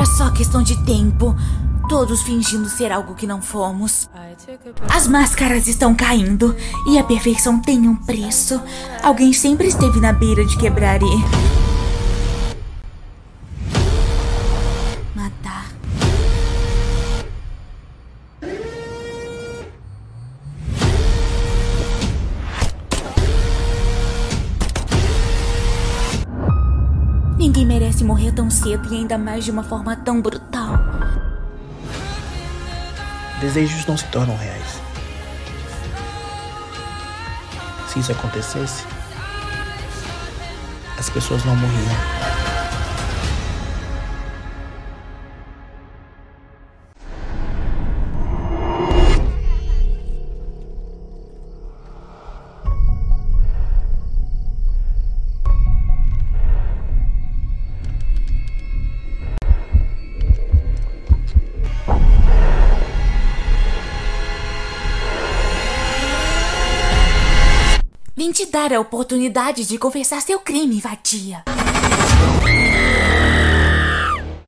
Era só questão de tempo. Todos fingindo ser algo que não fomos. As máscaras estão caindo e a perfeição tem um preço. Alguém sempre esteve na beira de quebrar e. Ninguém merece morrer tão cedo e ainda mais de uma forma tão brutal. Desejos não se tornam reais. Se isso acontecesse, as pessoas não morriam. Vim te dar a oportunidade de confessar seu crime, vadia.